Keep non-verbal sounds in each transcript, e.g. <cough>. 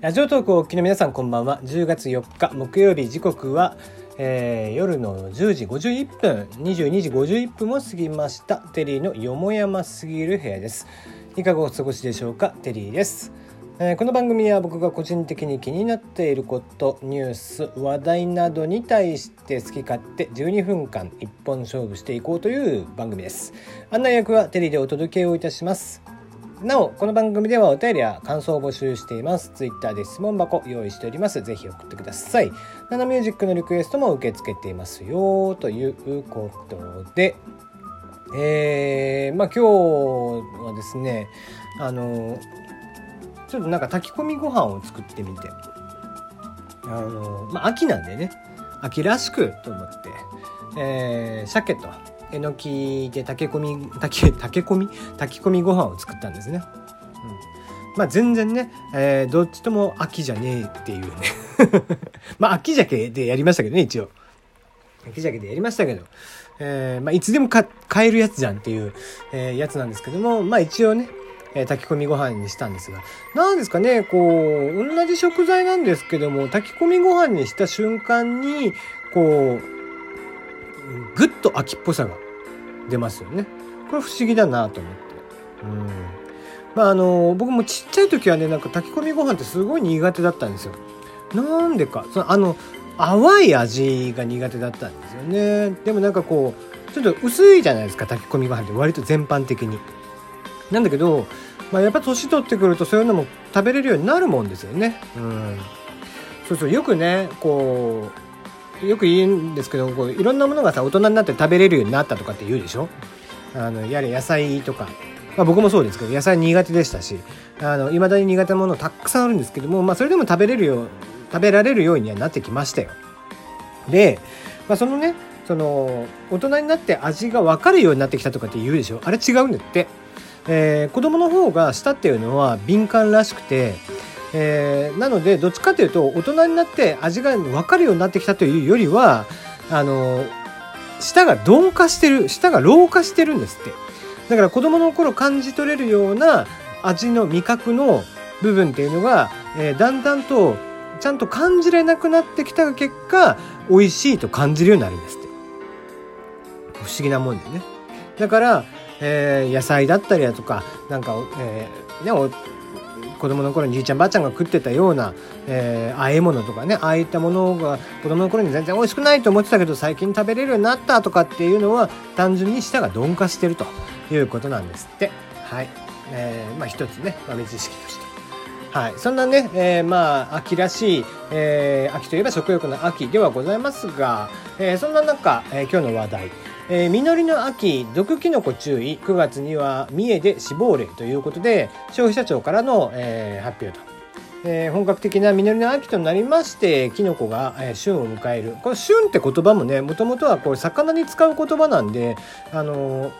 ラジオトークをお聞きの皆さんこんばんは。10月4日木曜日。時刻は、えー、夜の10時51分。22時51分も過ぎました。テリーのよもやますぎる部屋です。いかがお過ごしでしょうか？テリーです、えーこの番組は僕が個人的に気になっていることニュース話題などに対して好き勝手12分間一本勝負していこうという番組です。案内役はテリーでお届けをいたします。なおこの番組ではお便りや感想を募集しています。ツイッターで質問箱用意しております。ぜひ送ってください。ナナミュージックのリクエストも受け付けていますよ。ということでえー、まあ今日はですねあのちょっとなんか炊き込みご飯を作ってみて。あのまあ秋なんでね。秋らしくと思って、えー、鮭とえのきで炊き込み炊き炊き込み？炊き込みご飯を作ったんですね。うん、まあ全然ね、えーどっちとも秋じゃねえっていうね。<laughs> まあ秋鮭でやりましたけどね一応。秋鮭でやりましたけど、えーまあ、いつでもか買えるやつじゃんっていう、えーやつなんですけどもまあ一応ねえ炊き込みご飯にしたんですが。なんですかねこう同じ食材なんですけども炊き込みご飯にした瞬間にこうぐっと秋っぽさが出ますよね。これ不思議だなと思って。うん。まああの僕もちっちゃい時はねなんか炊き込みご飯ってすごい苦手だったんですよ。なんでか。そのあの淡い味が苦手だったんですよね。でもなんかこうちょっと薄いじゃないですか炊き込みご飯って割と全般的に。なんだけど、まあ、やっぱ年取ってくるとそういうのも食べれるようになるもんですよね。うん。そうそうよくねこうよく言うんですけどこういろんなものがさ大人になって食べれるようになったとかって言うでしょ？あのやれ野菜とか、まあ、僕もそうですけど野菜苦手でしたしあの未だに苦手なものたくさんあるんですけども、まあ、それでも食べれるよう食べられるようにはなってきましたよ。で、まあ、そのねその大人になって味が分かるようになってきたとかって言うでしょ？あれ違うんだって、えー子供の方が舌っていうのは敏感らしくてえーなのでどっちかというと大人になって味が分かるようになってきたというよりはあの舌が鈍化してる舌が老化してるんですって。だから子供の頃感じ取れるような味の味覚の部分っていうのが、えーだんだんとちゃんと感じれなくなってきた結果美味しいと感じるようになるんですって。不思議なもんでね。だから、えー野菜だったりだとかなんか、えーね、お子供の頃にじいちゃんばあちゃんが食ってたような、えー、和え物とかねああいったものが子供の頃に全然美味しくないと思ってたけど最近食べれるようになったとかっていうのは単純に舌が鈍化してるということなんですって。はい、えーまあ一つね豆知識として。はい、そんなね、えーまあ秋らしい、えー秋といえば食欲の秋ではございますが、えーそんな中、えー今日の話題。えー実りの秋毒キノコ注意9月には三重で死亡例ということで消費者庁からの、えー発表と、えー本格的な実りの秋となりましてキノコが、えー旬を迎える。この旬って言葉もねもともとはこう魚に使う言葉なんであのー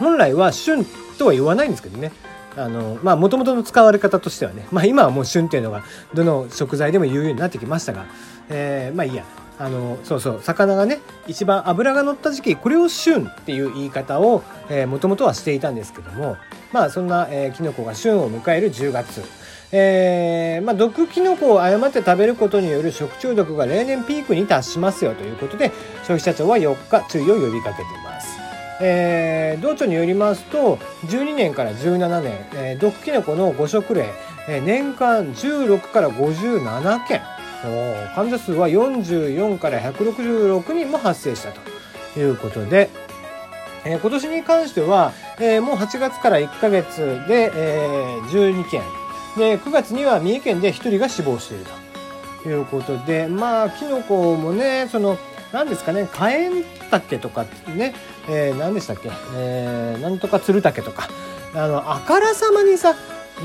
本来は旬とは言わないんですけどね。あのまあもともとの使われ方としてはね。まあ今はもう旬っていうのがどの食材でも言うようになってきましたが、えーまあいいや。あのそうそう魚がね一番脂が乗った時期これを旬っていう言い方をもともとはしていたんですけどもまあそんな、えー、キノコが旬を迎える10月。えーまあ、毒キノコを誤って食べることによる食中毒が例年ピークに達しますよということで消費者庁は4日注意を呼びかけています。えー道庁によりますと12年から17年、えー毒キノコの誤食例、えー年間16から57件患者数は44から166人も発生したということで、えー今年に関しては、えーもう8月から1ヶ月で、えー12件。で9月には三重県で1人が死亡しているということでまあキノコもねその何ですかねカエンタケとかね、えー何でしたっけ、えーなんとかツルタケとかあのあからさまにさ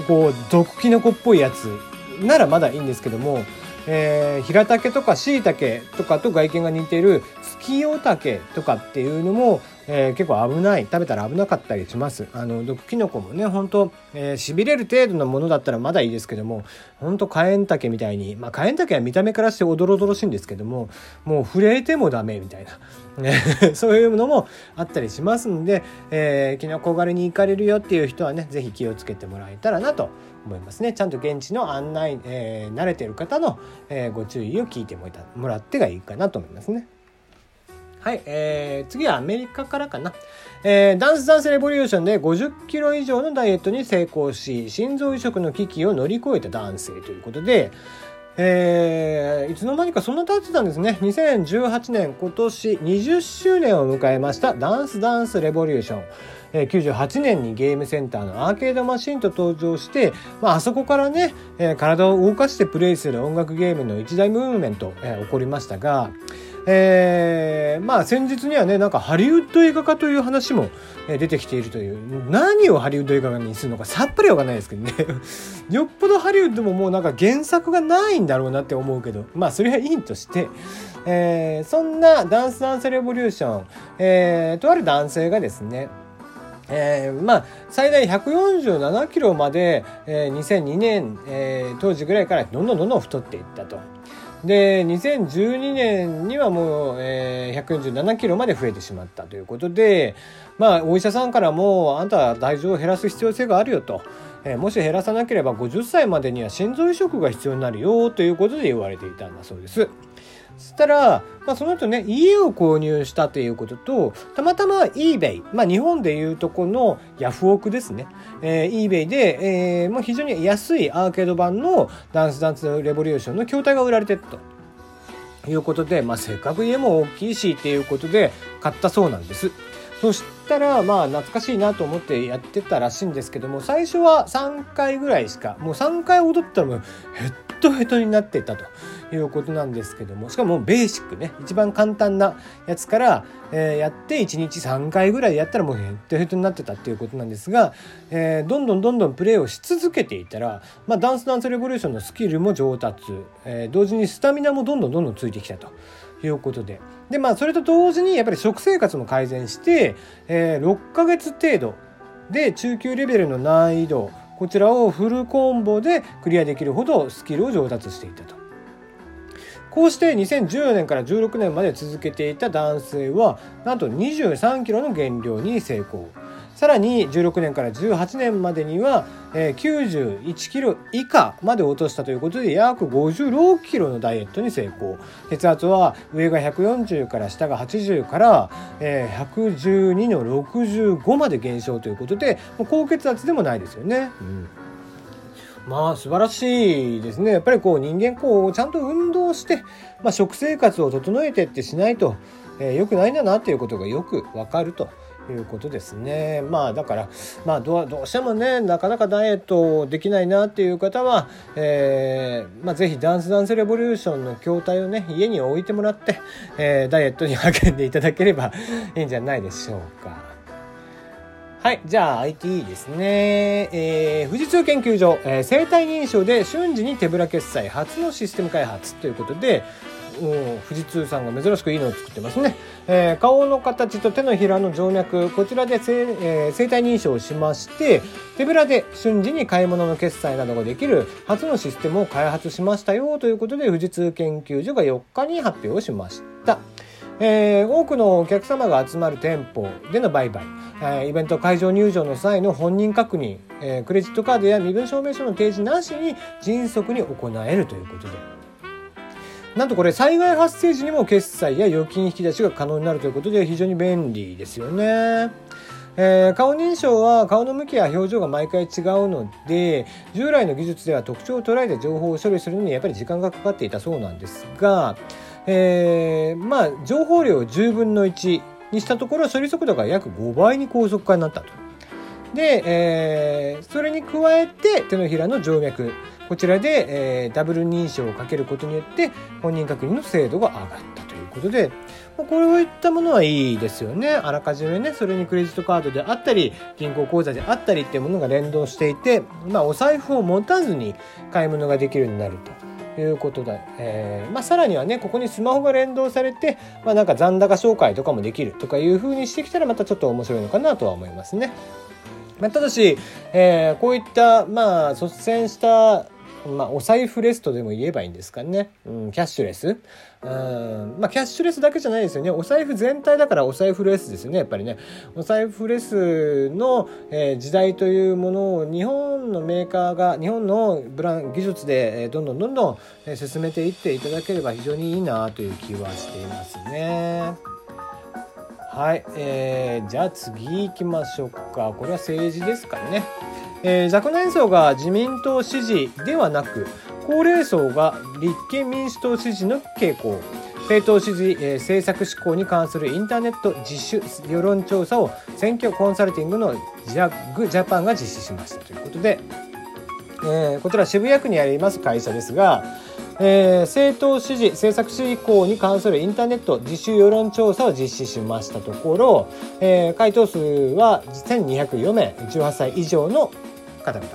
こう毒キノコっぽいやつならまだいいんですけども、えー、ヒラタケとかシイタケとかと外見が似ている月夜竹とかっていうのも、えー、結構危ない。食べたら危なかったりします。あの毒キノコもね本当えー、しびれる程度のものだったらまだいいですけども本当カエンタケみたいにまあカエンタケは見た目からしておどろどろしいんですけどももう触れてもダメみたいな。<laughs> そういうのもあったりしますんで、えー、キノコ狩りに行かれるよっていう人はね是非気をつけてもらえたらなと思いますね。ちゃんと現地の案内、えー、慣れてる方の、え、ご注意を聞いてもらってがいいかなと思いますね。はい、えー、次はアメリカからかな。えー、ダンスダンスレボリューションで50キロ以上のダイエットに成功し、心臓移植の危機を乗り越えた男性ということで、えー、いつの間にかそんな経ってたんですね。2018年、今年20周年を迎えましたダンスダンスレボリューション。え98年にゲームセンターのアーケードマシンと登場して、まあ、あそこからね、えー、体を動かしてプレイする音楽ゲームの一大ムーブメント、えー、起こりましたが、えー、まあ先日にはねなんかハリウッド映画化という話も出てきているという。何をハリウッド映画化にするのかさっぱりわかんないですけどね。<laughs> よっぽどハリウッドももうなんか原作がないんだろうなって思うけど。まあそれはいいとして、えー、そんなダンスダンスレボリューション、えー、とある男性がですね。えー、まあ最大147キロまで、えー、2002年、えー、当時ぐらいからどんどんどんどん太っていったと。で2012年にはもう、えー、147キロまで増えてしまったということでまあお医者さんからもあんたは体重を減らす必要性があるよと、えー、もし減らさなければ50歳までには心臓移植が必要になるよということで言われていたんだそうです。そしたら、まあ、その後ね、家を購入したということと、たまたま eBay、まあ、日本でいうとこのヤフオクですね。えー、eBay で、えー、もう非常に安いアーケード版のダンスダンスレボリューションの筐体が売られてると。いうことで、まあ、せっかく家も大きいしっていうことで買ったそうなんです。そしたら、まあ、懐かしいなと思ってやってたらしいんですけども、最初は3回ぐらいしか、もう3回踊ったらもうヘッドヘッドになってたと。いうことなんですけどもしかもベーシックね一番簡単なやつから、えー、やって1日3回ぐらいやったらもうヘッドヘッドになってたっていうことなんですが、えー、どんどんどんどんプレーをし続けていたら、まあ、ダンスダンスレボリューションのスキルも上達、えー、同時にスタミナもどんどんどんどんついてきたと。いうことで。で、まあ、それと同時に、やっぱり食生活も改善して、えー、6ヶ月程度で中級レベルの難易度、こちらをフルコンボでクリアできるほどスキルを上達していたと。こうして2014年から16年まで続けていた男性はなんと23キロの減量に成功。さらに16年から18年までには91キロ以下まで落としたということで約56キロのダイエットに成功。血圧は上が140から下が80から112の65まで減少ということで高血圧でもないですよね。うん。まあ素晴らしいですね。やっぱりこう人間こうちゃんと運動して、まあ、食生活を整えてってしないと、えー、良くないんだなっていうことがよくわかると。いうことですね。まあだから、まあどうしてもね、なかなかダイエットできないなっていう方は、えー、まあぜひダンスダンスレボリューションの筐体をね、家に置いてもらって、えー、ダイエットに励んでいただければいいんじゃないでしょうか。はい。じゃあ IT ですね。えー、富士通研究所、えー、生体認証で瞬時に手ぶら決済初のシステム開発ということで、富士通さんが珍しくいいのを作ってますね。えー、顔の形と手のひらの静脈、こちらで生,、えー、生体認証をしまして、手ぶらで瞬時に買い物の決済などができる初のシステムを開発しましたよということで、富士通研究所が4日に発表しました。えー、多くのお客様が集まる店舗での売買、えー、イベント会場入場の際の本人確認、えー、クレジットカードや身分証明書の提示なしに迅速に行えるということで。なんとこれ災害発生時にも決済や預金引き出しが可能になるということで非常に便利ですよね。えー、顔認証は顔の向きや表情が毎回違うので従来の技術では特徴を捉えて情報を処理するのにやっぱり時間がかかっていたそうなんですがえー、まあ情報量を10分の1にしたところ処理速度が約5倍に高速化になったと。で、えー、それに加えて手のひらの静脈こちらで、えー、ダブル認証をかけることによって本人確認の精度が上がったということで、まあ、こういったものはいいですよねあらかじめねそれにクレジットカードであったり銀行口座であったりっていうものが連動していて、まあ、お財布を持たずに買い物ができるようになると。いうことで、えーまあ、さらにはねここにスマホが連動されて、まあ、なんか残高紹介とかもできるとかいう風にしてきたらまたちょっと面白いのかなとは思いますね。まあ、ただし、えー、こういった、まあ、率先したまあ、お財布レスとでも言えばいいんですかね。うん、キャッシュレス。うん、まあ、キャッシュレスだけじゃないですよね。お財布全体だからお財布レスですよね、やっぱりね。お財布レスの、えー、時代というものを日本のメーカーが、日本のブラン技術で、えー、どんどんどんどん、えー、進めていっていただければ非常にいいなという気はしていますね。はい、えー、じゃあ次行きましょうか。これは政治ですかね。えー、若年層が自民党支持ではなく高齢層が立憲民主党支持の傾向。政党支持、えー、政策施行に関するインターネット自主世論調査を選挙コンサルティングのジャッグジャパンが実施しましたということで、えー、こちら渋谷区にあります会社ですが、えー、政党支持政策施行に関するインターネット自主世論調査を実施しましたところ、えー、回答数は1204名18歳以上の方々。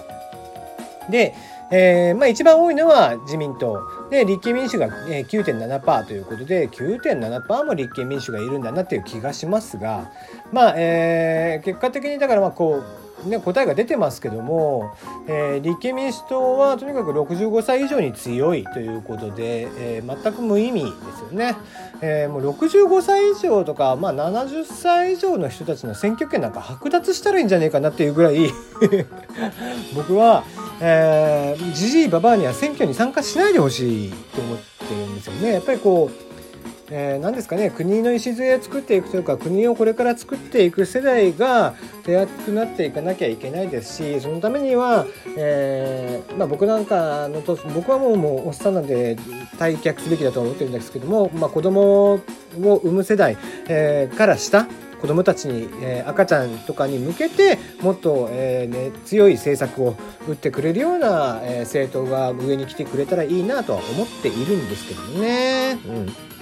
で、えーまあ、一番多いのは自民党で立憲民主が9.7%ということで9.7%も立憲民主がいるんだなっていう気がしますが、まあえー、結果的にだからまあこう、ね、答えが出てますけども、えー、立憲民主党はとにかく65歳以上に強いということで、えー、全く無意味ですよね。えー、もう65歳以上とか、まあ、70歳以上の人たちの選挙権なんか剥奪したらいいんじゃねえかなっていうぐらい <laughs> 僕は、じじいばばあには選挙に参加しないでほしいと思ってるんですよね。やっぱりこうえー、何ですかね国の礎を作っていくというか国をこれから作っていく世代が手厚くなっていかなきゃいけないですしそのためには、えー、まあ、僕なんかのと僕はもうもうおっさんなんで退却すべきだと思ってるんですけども、まあ、子供を産む世代、えー、から下子どもたちに、えー、赤ちゃんとかに向けてもっと、えーね、強い政策を打ってくれるような、えー、政党が上に来てくれたらいいなとは思っているんですけどね。うん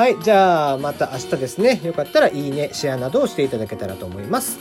はい、じゃあまた明日ですね。よかったらいいね、シェアなどをしていただけたらと思います。